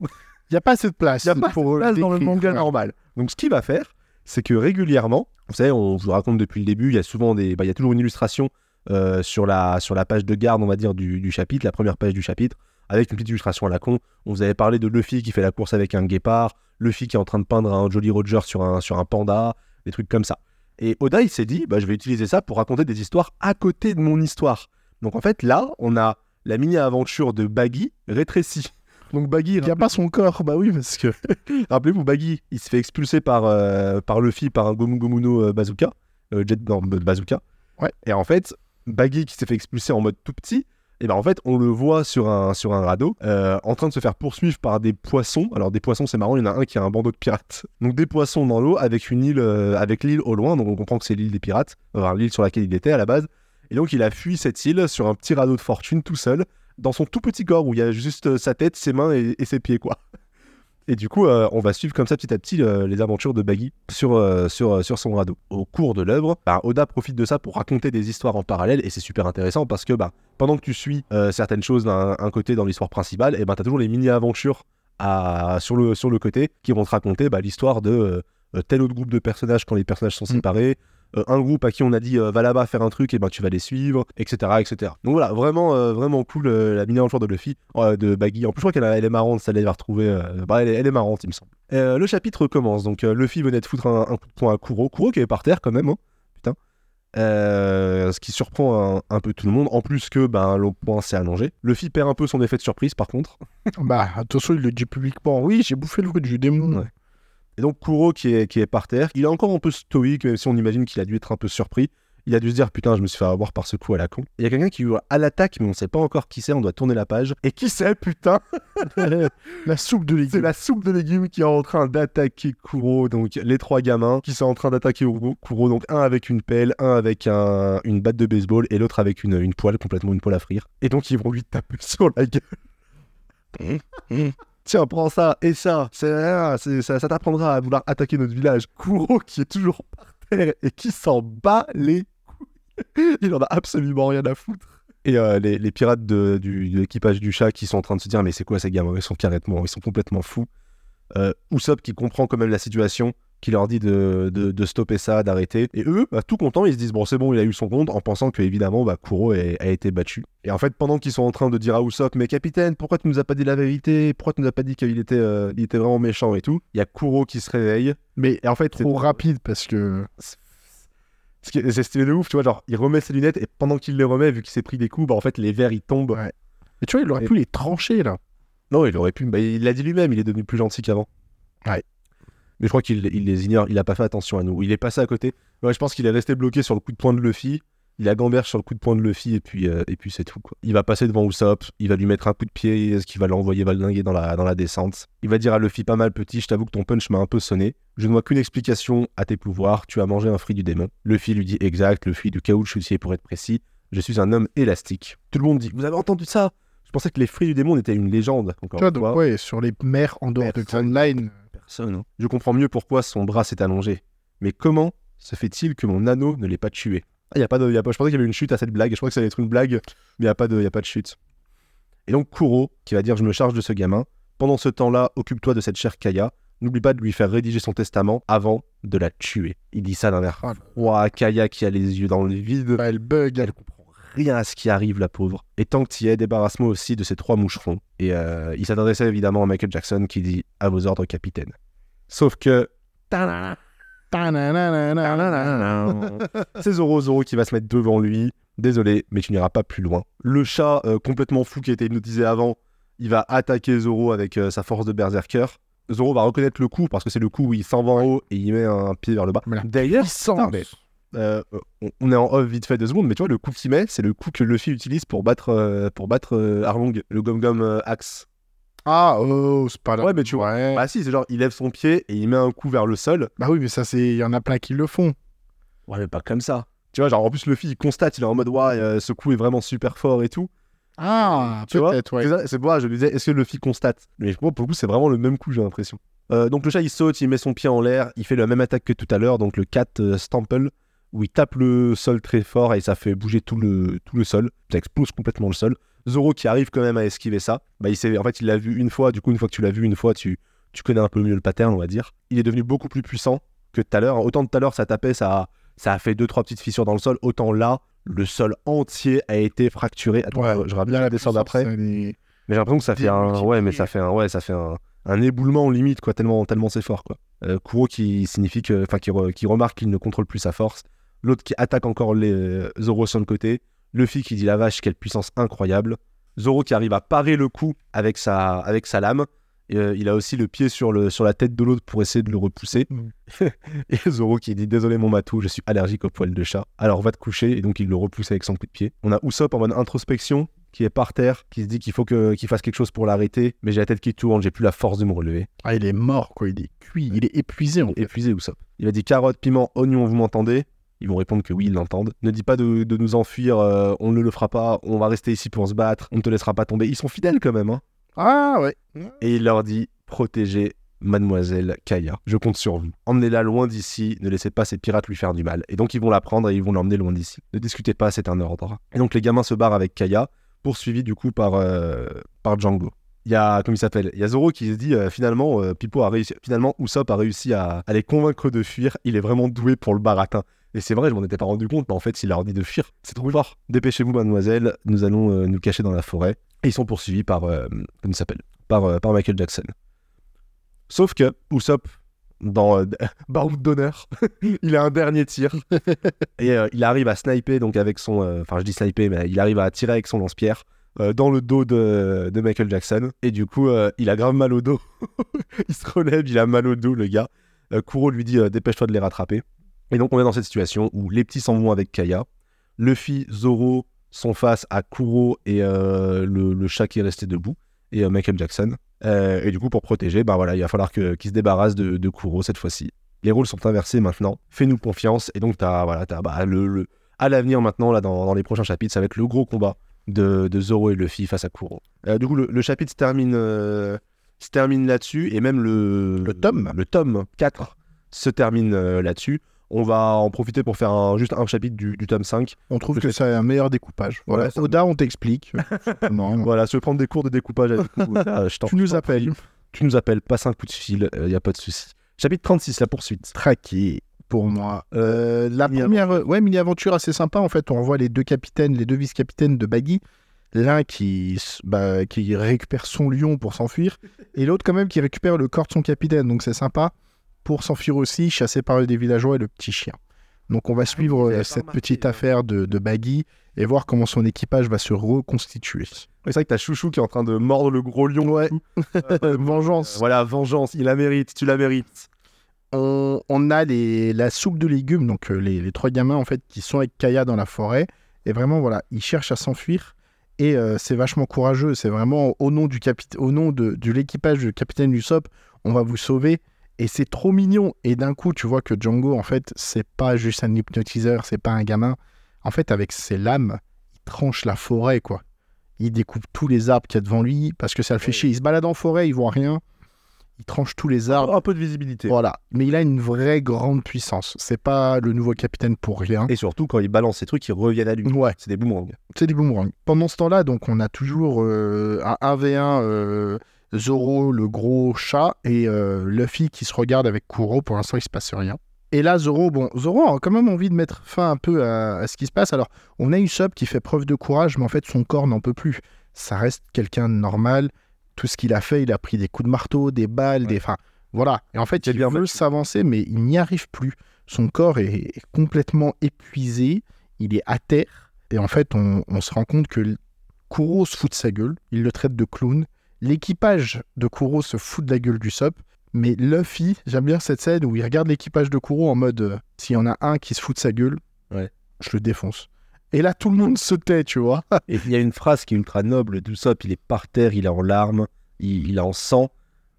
Il n'y a pas assez de place. il n'y a pas pour de place dans le manga Ouais. normal. Donc ce qu'il va faire, c'est que régulièrement, vous savez, on vous raconte depuis le début, il y a souvent des, bah, il y a toujours une illustration euh, sur la sur la page de garde, on va dire du, du chapitre, la première page du chapitre, avec une petite illustration à la con. On vous avait parlé de Luffy qui fait la course avec un guépard, Luffy qui est en train de peindre un Jolly Roger sur un sur un panda, des trucs comme ça. Et Oda, il s'est dit, bah, je vais utiliser ça pour raconter des histoires à côté de mon histoire. Donc en fait, là, on a la mini-aventure de Baggy rétrécie. Donc Baggy, Il n'y a pas son corps. Bah oui, parce que. Rappelez-vous, Baggy, il se fait expulser par, euh, par Luffy par un Gomu Gomu no euh, Bazooka. euh, jet, non, Bazooka. Ouais. Et en fait, Baggy qui s'est fait expulser en mode tout petit, et ben en fait, on le voit sur un, radeau euh, en train de se faire poursuivre par des poissons. Alors, des poissons, c'est marrant, il y en a un qui a un bandeau de pirates. Donc, des poissons dans l'eau avec une île, euh, avec l'île au loin. Donc, on comprend que c'est l'île des pirates, l'île sur laquelle il était à la base. Et donc, il a fui cette île sur un petit radeau de fortune tout seul, dans son tout petit corps où il y a juste euh, sa tête, ses mains et, et ses pieds, quoi. Et du coup, euh, on va suivre comme ça petit à petit euh, les aventures de Baggy sur, euh, sur, sur son radeau. Au cours de l'œuvre, bah, Oda profite de ça pour raconter des histoires en parallèle et c'est super intéressant parce que bah, pendant que tu suis certaines choses d'un un côté dans l'histoire principale, et ben tu as toujours les mini-aventures à- sur, le, sur le côté qui vont te raconter bah, l'histoire de tel autre groupe de personnages quand les personnages sont Mm. séparés. Euh, un groupe à qui on a dit euh, va là-bas faire un truc et ben tu vas les suivre etc etc donc voilà vraiment euh, vraiment cool la mini aventure de Luffy de Baggy en plus je crois qu'elle elle est marrante ça elle va retrouver bah, elle, est, elle est marrante il me semble le chapitre commence donc Luffy venait de foutre un, un coup de poing à Kuro Kuro qui est par terre quand même hein. putain Euh, ce qui surprend un, un peu tout le monde en plus que ben le point s'est allongé Luffy perd un peu son effet de surprise par contre Bah, attention, il le dit publiquement. Oui, j'ai bouffé le fruit du démon. Ouais. Et donc Kuro qui est, qui est par terre, il est encore un peu stoïque, même si on imagine qu'il a dû être un peu surpris. Il a dû se dire putain, je me suis fait avoir par ce coup à la con. Il y a quelqu'un qui hurle à l'attaque, mais on sait pas encore qui c'est, on doit tourner la page. Et qui c'est putain La soupe de C'est légumes. la soupe de légumes qui est en train d'attaquer Kuro, donc les trois gamins qui sont en train d'attaquer Kuro, Kuro, donc un avec une pelle, un avec un- une batte de baseball et l'autre avec une, une poêle, complètement une poêle à frire. Et donc ils vont lui taper sur la gueule. Tiens, prends ça et ça, c'est- ça, ça t'apprendra à vouloir attaquer notre village. Kuro qui est toujours par terre et qui s'en bat les couilles. Il en a absolument rien à foutre. Et euh, les, les pirates de, du, l'équipage du chat qui sont en train de se dire mais c'est quoi ces gamins? Ils sont carrément, ils sont complètement fous. Euh, Usopp qui comprend quand même la situation, qui leur dit de, de, de stopper ça, d'arrêter. Et eux, bah, tout contents, ils se disent bon c'est bon, il a eu son compte, en pensant que évidemment bah, Kuro a été battu. Et en fait, pendant qu'ils sont en train de dire à Usopp mais capitaine, pourquoi tu nous as pas dit la vérité? Pourquoi tu nous as pas dit qu'il était, euh, il était vraiment méchant et tout? Il y a Kuro qui se réveille. Mais en fait, c'est trop rapide parce que. c'est stylé de ouf, tu vois, genre il remet ses lunettes et pendant qu'il les remet, vu qu'il s'est pris des coups, bah en fait les verres ils tombent. Ouais. Et tu vois, il aurait Et- pu les trancher là. Non, il aurait pu. Bah, il l'a dit lui-même, il est devenu plus gentil qu'avant. Ouais. Mais je crois qu'il il les ignore, il a pas fait attention à nous. Il est passé à côté. Ouais, je pense qu'il est resté bloqué sur le coup de poing de Luffy. Il a gamberge sur le coup de poing de Luffy et puis, euh, et puis c'est tout. Quoi. Il va passer devant Usopp, il va lui mettre un coup de pied, ce qui va l'envoyer valdinguer dans la, dans la descente. Il va dire à Luffy pas mal petit, je t'avoue que ton punch m'a un peu sonné. Je ne vois qu'une explication à tes pouvoirs, tu as mangé un fruit du démon. Luffy lui dit exact, le fruit du caoutchoucier pour être précis. Je suis un homme élastique. Tout le monde dit, vous avez entendu ça? Je pensais que les fruits du démon étaient une légende. Encore Tu vois, donc ouais, sur les mers en dehors de. Grand Line. Je comprends mieux pourquoi son bras s'est allongé. Mais comment se fait-il que mon anneau ne l'ait pas tué? Ah, y a pas de, y a pas, Je pensais qu'il y avait une chute à cette blague. Je crois que ça allait être une blague, mais il n'y a, pas de- y a pas de chute. Et donc Kuro, qui va dire Je me charge de ce gamin. Pendant ce temps-là, occupe-toi de cette chère Kaya. N'oublie pas de lui faire rédiger son testament avant de la tuer. Il dit ça d'un air Ah. froid. Kaya qui a les yeux dans le vide. Bah, elle bug. Elle comprend rien à ce qui arrive, la pauvre. Et tant que tu y es, débarrasse-moi aussi de ces trois moucherons. Et euh, il s'adressait évidemment à Michael Jackson qui dit À vos ordres, capitaine. Sauf que. C'est Zoro Zoro qui va se mettre devant lui. Désolé, mais tu n'iras pas plus loin. Le chat complètement fou qui a été hypnotisé avant, il va attaquer Zoro avec sa force de berserker. Zoro va reconnaître le coup parce que c'est le coup où il s'en va en haut et il met un pied vers le bas. D'ailleurs, euh, on- est en off vite fait deux secondes, mais tu vois, le coup qu'il met, c'est le coup que Luffy utilise pour battre, pour battre Arlong, le Gum euh, Axe. Ah, oh, c'est pas là. Ouais, mais tu vois. Ouais. Bah si, c'est genre, il lève son pied et il met un coup vers le sol. Bah oui, mais ça, c'est. Il y en a plein qui le font. Ouais, mais pas comme ça. Tu vois, genre, en plus, Luffy, il constate, il est en mode, ouais, euh, ce coup est vraiment super fort et tout. Ah, Tu vois, peut-être, ouais. C'est ça, je me disais, est-ce que Luffy constate? Mais moi, pour le coup, c'est vraiment le même coup, j'ai l'impression. Euh, donc le chat, il saute, il met son pied en l'air, il fait la même attaque que tout à l'heure, donc le cat euh, stample, où il tape le sol très fort et ça fait bouger tout le, tout le sol. Ça explose complètement le sol. Zoro qui arrive quand même à esquiver ça, bah, il en fait, il l'a vu une fois, du coup, une fois que tu l'as vu une fois, tu, tu connais un peu mieux le pattern, on va dire. Il est devenu beaucoup plus puissant que tout à l'heure. Autant tout à l'heure, ça tapait, ça a, ça a fait deux, trois petites fissures dans le sol, autant là, le sol entier a été fracturé. Attends, Ouais, je- rappelle la descente est- Mais j'ai l'impression que ça fait un, ouais, mais ça fait un, ouais, ça fait un, un éboulement limite quoi, tellement, tellement c'est fort quoi. Euh, Kuro qui signifie que, enfin, qui, re- qui remarque qu'il ne contrôle plus sa force. L'autre qui attaque encore les euh, Zoro sur le côté. Luffy qui dit la vache quelle puissance incroyable. Zoro qui arrive à parer le coup avec sa, avec sa lame. Et, euh, il a aussi le pied sur, le, sur la tête de l'autre pour essayer de le repousser. Mm. et Zoro qui dit désolé mon matou, je suis allergique aux poils de chat. Alors va te coucher et donc il le repousse avec son coup de pied. On a Usopp en mode introspection qui est par terre, qui se dit qu'il faut que- qu'il fasse quelque chose pour l'arrêter, mais j'ai la tête qui tourne, j'ai plus la force de me relever. Ah, il est mort, quoi. Il est cuit. Il est épuisé, en fait. Épuisé Usopp. Il a dit carotte, piment, oignon, vous m'entendez? Ils vont répondre que oui, ils l'entendent. Ne dis pas de, de nous enfuir, euh, on ne le fera pas, on va rester ici pour se battre, on ne te laissera pas tomber. Ils sont fidèles quand même. Hein. Ah, ouais. Et il leur dit protégez mademoiselle Kaya. Je compte sur vous. Emmenez-la loin d'ici, ne laissez pas ces pirates lui faire du mal. Et donc ils vont la prendre et ils vont l'emmener loin d'ici. Ne discutez pas, c'est un ordre. Et donc les gamins se barrent avec Kaya, poursuivis du coup par, euh, par Django. Il y a, comment il s'appelle? Il y a Zoro qui se dit euh, finalement, euh, Pipo a réussi, finalement Usopp a réussi à, à les convaincre de fuir. Il est vraiment doué pour le baratin. Et c'est vrai, je m'en étais pas rendu compte, mais en fait, il leur dit de fuir. C'est trop fort. Dépêchez-vous, mademoiselle, nous allons euh, nous cacher dans la forêt. Et ils sont poursuivis par, euh, comment il s'appelle? Par, euh, par Michael Jackson. Sauf que Usopp, dans euh, Baroud d'honneur, il a un dernier tir. et euh, il arrive à sniper, donc avec son. euh, Enfin, je dis sniper, mais il arrive à tirer avec son lance-pierre euh, dans le dos de, de Michael Jackson. Et du coup, euh, il a grave mal au dos. il se relève, il a mal au dos, le gars. Euh, Kuro lui dit euh, Dépêche-toi de les rattraper. Et donc, on est dans cette situation où les petits s'en vont avec Kaya. Luffy, Zoro sont face à Kuro et euh, le, le chat qui est resté debout, et euh, Michael Jackson. Euh, et du coup, pour protéger, bah voilà, il va falloir que- qu'il se débarrasse de, de Kuro cette fois-ci. Les rôles sont inversés maintenant. Fais-nous confiance. Et donc, t'as, voilà, bah, le, le- à l'avenir maintenant, là, dans, dans les prochains chapitres, ça va être le gros combat de, de Zoro et Luffy face à Kuro. Du coup, le, le chapitre se termine, se termine là-dessus. Et même le, Le tome. le tome 4 se termine là-dessus. On va en profiter pour faire un- juste un chapitre du, du tome 5. On trouve que c'est un meilleur découpage. Voilà. Ouais, Oda, on t'explique. Voilà, veux prendre des cours de découpage avec nous, euh, je t'en- Tu nous appelles. tu nous appelles, passe un coup de fil, il n'y a pas de souci. Chapitre 36, la poursuite. Traqué pour moi. Euh, la Mini première, euh, ouais, mini-aventure assez sympa en fait. On voit les deux capitaines, les deux vice-capitaines de Baggy. L'un qui, bah, qui récupère son lion pour s'enfuir, et l'autre quand même qui récupère le corps de son capitaine. Donc c'est sympa pour s'enfuir aussi, chassé par des villageois et le petit chien. Donc on va suivre j'avais euh, cette petite ouais. affaire de, de Baggy et voir comment son équipage va se reconstituer. Oui, c'est vrai que t'as Chouchou qui est en train de mordre le gros lion. Ouais. Euh, Vengeance. voilà, vengeance, il la mérite, tu la mérites. on, on a les, la soupe de légumes, donc euh, les, les trois gamins en fait qui sont avec Kaya dans la forêt. Et vraiment, voilà, ils cherchent à s'enfuir. Et euh, c'est vachement courageux. C'est vraiment au nom du capitaine, au nom de, de l'équipage du capitaine Usopp, on va vous sauver. Et c'est trop mignon. Et d'un coup, tu vois que Django, en fait, c'est pas juste un hypnotiseur, c'est pas un gamin. En fait, avec ses lames, il tranche la forêt, quoi. Il découpe tous les arbres qu'il y a devant lui parce que ça le fait chier. Il se balade en forêt, il voit rien. Il tranche tous les arbres. Un peu de visibilité. Voilà, mais il a une vraie grande puissance. C'est pas le nouveau capitaine pour rien. Et surtout, quand il balance ces trucs, ils reviennent à lui. Ouais, C'est des boomerangs. c'est des boomerangs. Pendant ce temps-là, donc on a toujours euh, un 1v1 euh, Zoro, le gros chat, et euh, Luffy qui se regarde avec Kuro. Pour l'instant, il se passe rien. Et là, Zoro, bon, Zoro a quand même envie de mettre fin un peu à, à ce qui se passe. Alors, on a Usopp qui fait preuve de courage, mais en fait, son corps n'en peut plus. Ça reste quelqu'un de normal. Tout ce qu'il a fait, il a pris des coups de marteau, des balles, Ouais. des. Enfin, voilà. Et en fait, Il veut s'avancer, mais il n'y arrive plus. Son corps est est complètement épuisé. Il est à terre. Et en fait, on, on se rend compte que Kuro se fout de sa gueule. Il le traite de clown. L'équipage de Kuro se fout de la gueule du Sop. Mais Luffy, j'aime bien cette scène où il regarde l'équipage de Kuro en mode euh, s'il y en a un qui se fout de sa gueule, Ouais. je le défonce. Et là, tout le monde se tait, tu vois. Et il y a une phrase qui est ultra noble d'Usopp, il est par terre, il est en larmes, il, il est en sang,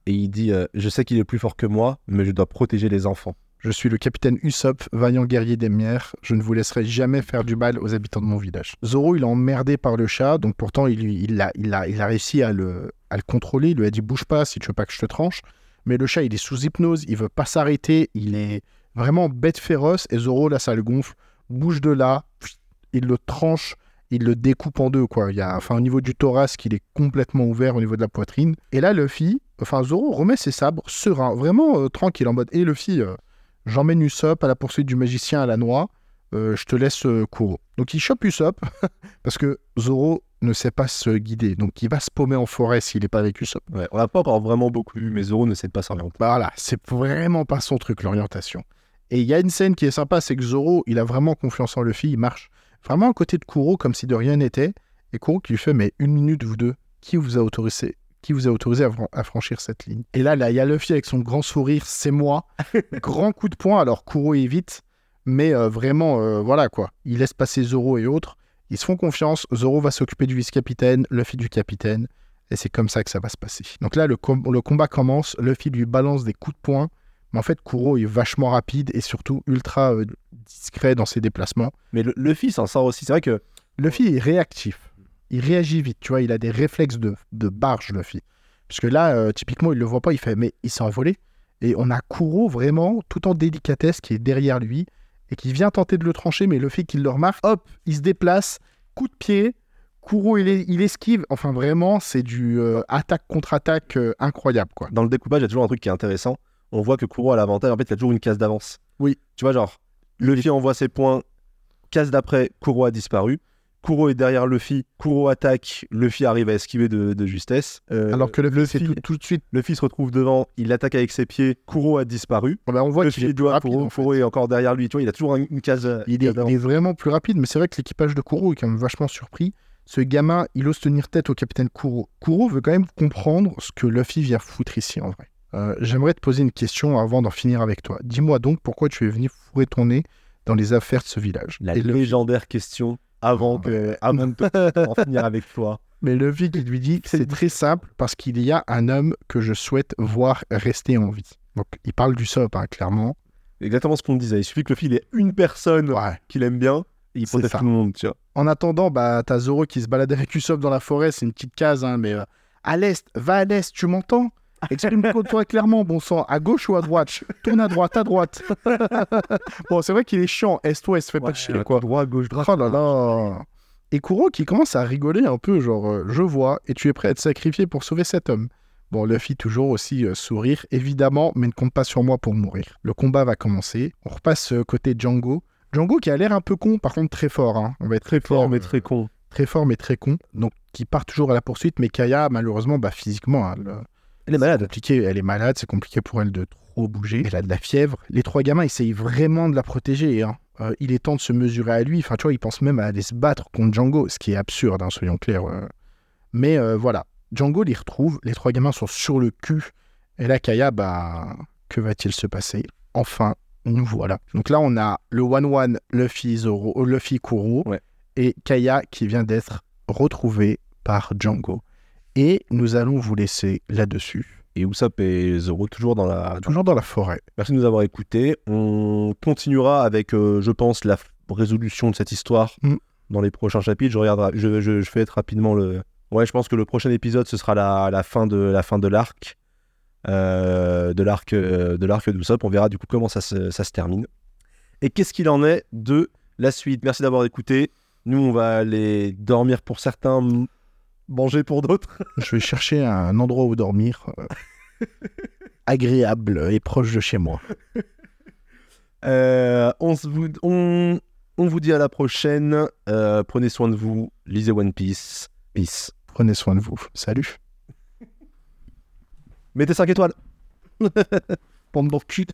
et il dit euh, Je sais qu'il est plus fort que moi, mais je dois protéger les enfants. Je suis le capitaine Usopp, vaillant guerrier des mers. Je ne vous laisserai jamais faire du mal aux habitants de mon village. Zoro, il est emmerdé par le chat, donc pourtant, il, il, a, il, a, réussi à le, à le contrôler. Il lui a dit Bouge pas si tu veux pas que je te tranche. Mais le chat, il est sous hypnose, il veut pas s'arrêter, il est vraiment bête féroce. Et Zoro, là, ça le gonfle. Bouge de là, il le tranche, il le découpe en deux, quoi. Il y a, enfin, au niveau du thorax, il est complètement ouvert au niveau de la poitrine. Et là, Luffy, enfin, Zoro remet ses sabres serein, vraiment euh, tranquille, en mode Et Luffy, euh, j'emmène Usopp à la poursuite du magicien à la noix, euh, je te laisse euh, Kuro. Donc il chope Usopp, parce que Zoro ne sait pas se guider, donc il va se paumer en forêt s'il n'est pas avec Usopp. Ouais, on n'a pas encore vraiment beaucoup vu, mais Zoro ne sait pas s'orienter. Voilà, c'est vraiment pas son truc, l'orientation. Et il y a une scène qui est sympa, c'est que Zoro, il a vraiment confiance en Luffy, il marche vraiment à côté de Kuro comme si de rien n'était. Et Kuro qui lui fait, mais une minute, vous deux, qui vous a autorisé qui vous a autorisé à, fran- à franchir cette ligne Et là, là, il y a Luffy avec son grand sourire, c'est moi. grand coup de poing, alors Kuro évite, mais euh, vraiment, euh, voilà quoi. Il laisse passer Zoro et autres. Ils se font confiance. Zoro va s'occuper du vice-capitaine, Luffy du capitaine. Et c'est comme ça que ça va se passer. Donc là, le, com- le combat commence. Luffy lui balance des coups de poing. Mais en fait, Kuro est vachement rapide et surtout ultra euh, discret dans ses déplacements. Mais le, Luffy s'en sort aussi. C'est vrai que Luffy est réactif. Il réagit vite, tu vois. Il a des réflexes de, de barge, Luffy. Parce que là, euh, typiquement, il le voit pas. Il fait, mais il s'est envolé. Et on a Kuro vraiment, tout en délicatesse, qui est derrière lui et qui vient tenter de le trancher. Mais Luffy qui le remarque, hop, il se déplace, coup de pied. Kuro, il, est- il esquive. Enfin, vraiment, c'est du euh, attaque contre attaque euh, incroyable, quoi. dans le découpage, il y a toujours un truc qui est intéressant. On voit que Kuro a l'avantage. En fait, il a toujours une case d'avance. Oui. Tu vois, genre, Luffy envoie ses points. Case d'après, Kuro a disparu. Kuro est derrière Luffy. Kuro attaque. Luffy arrive à esquiver de, de justesse. Euh, Alors que Luffy, c'est Luffy- tout, tout de suite. Luffy se retrouve devant. Il attaque avec ses pieds. Kuro a disparu. bah, on voit qu'il Luffy est plus rapide. Kuro. en fait. Kuro est encore derrière lui. Tu vois, il a toujours un- une case. euh, Il est, il est vraiment plus rapide, mais c'est vrai que l'équipage de Kuro est quand même vachement surpris. Ce gamin, il ose tenir tête au capitaine Kuro. Kuro veut quand même comprendre ce que Luffy vient foutre ici en vrai. Euh, J'aimerais te poser une question avant d'en finir avec toi. Dis-moi donc pourquoi tu es venu fourrer ton nez dans les affaires de ce village. La Et Luffy- légendaire question avant, que, avant de en finir avec toi. Mais Luffy qui lui dit c'est très simple parce qu'il y a un homme que je souhaite voir rester en vie. Donc il parle du SOP, hein, clairement. Exactement ce qu'on disait. Il suffit que Luffy il ait une personne Ouais. qu'il aime bien. Et il protège tout le monde, tu vois. En attendant, bah, t'as Zoro qui se balade avec Usopp dans la forêt, c'est une petite case, hein, mais euh, à l'est, va à l'est, tu m'entends? Exprime-toi clairement, bon sang, à gauche ou à droite? Tourne à droite, à droite. bon, c'est vrai qu'il est chiant, est-ouest, fais pas de chier, quoi? Droit, gauche, droite. Oh là là Et Kuro qui commence à rigoler un peu, genre, euh, je vois, et tu es prêt à te sacrifier pour sauver cet homme. Bon, Luffy toujours aussi euh, sourire, évidemment, mais ne compte pas sur moi pour mourir. Le combat va commencer. On repasse euh, côté Django. Django qui a l'air un peu con, par contre très fort. hein. On va être Très fort, mais très con. très fort mais très con. Donc qui part toujours à la poursuite, mais Kaya malheureusement bah, physiquement hein, le- Elle est c'est malade. compliqué, elle est malade, c'est compliqué pour elle de trop bouger. Elle a de la fièvre. Les trois gamins essayent vraiment de la protéger. hein. Euh, il est temps de se mesurer à lui. Enfin tu vois, ils pensent même à aller se battre contre Django, ce qui est absurde, hein, soyons clairs. euh. Mais euh, voilà, Django les retrouve. Les trois gamins sont sur le cul. Et là Kaya, bah que va-t-il se passer? Enfin, nous voilà. Donc là on a le one one Luffy Zoro, Luffy Kuro Ouais. et Kaya qui vient d'être retrouvé par Django. Et nous allons vous laisser là-dessus, Et Usopp et Zoro toujours dans la. toujours dans la forêt. Merci de nous avoir écoutés. On continuera avec, euh, je pense, la résolution de cette histoire Mm. dans les prochains chapitres. Je regarde, je, je, je fais être rapidement le. Ouais, je pense que le prochain épisode ce sera la, la fin de la fin de l'arc, euh, de l'arc, euh, de l'arc d'Usopp. On verra du coup comment ça se, ça se termine. Et qu'est-ce qu'il en est de la suite? Merci d'avoir écouté. Nous, on va aller dormir pour certains, manger pour d'autres. Je vais chercher un endroit où dormir euh, agréable et proche de chez moi. Euh, on, vous, on, on vous dit à la prochaine. Euh, prenez soin de vous. Lisez One Piece. Peace. Prenez soin de vous. Salut. Mettez 5 étoiles. Bande de cul.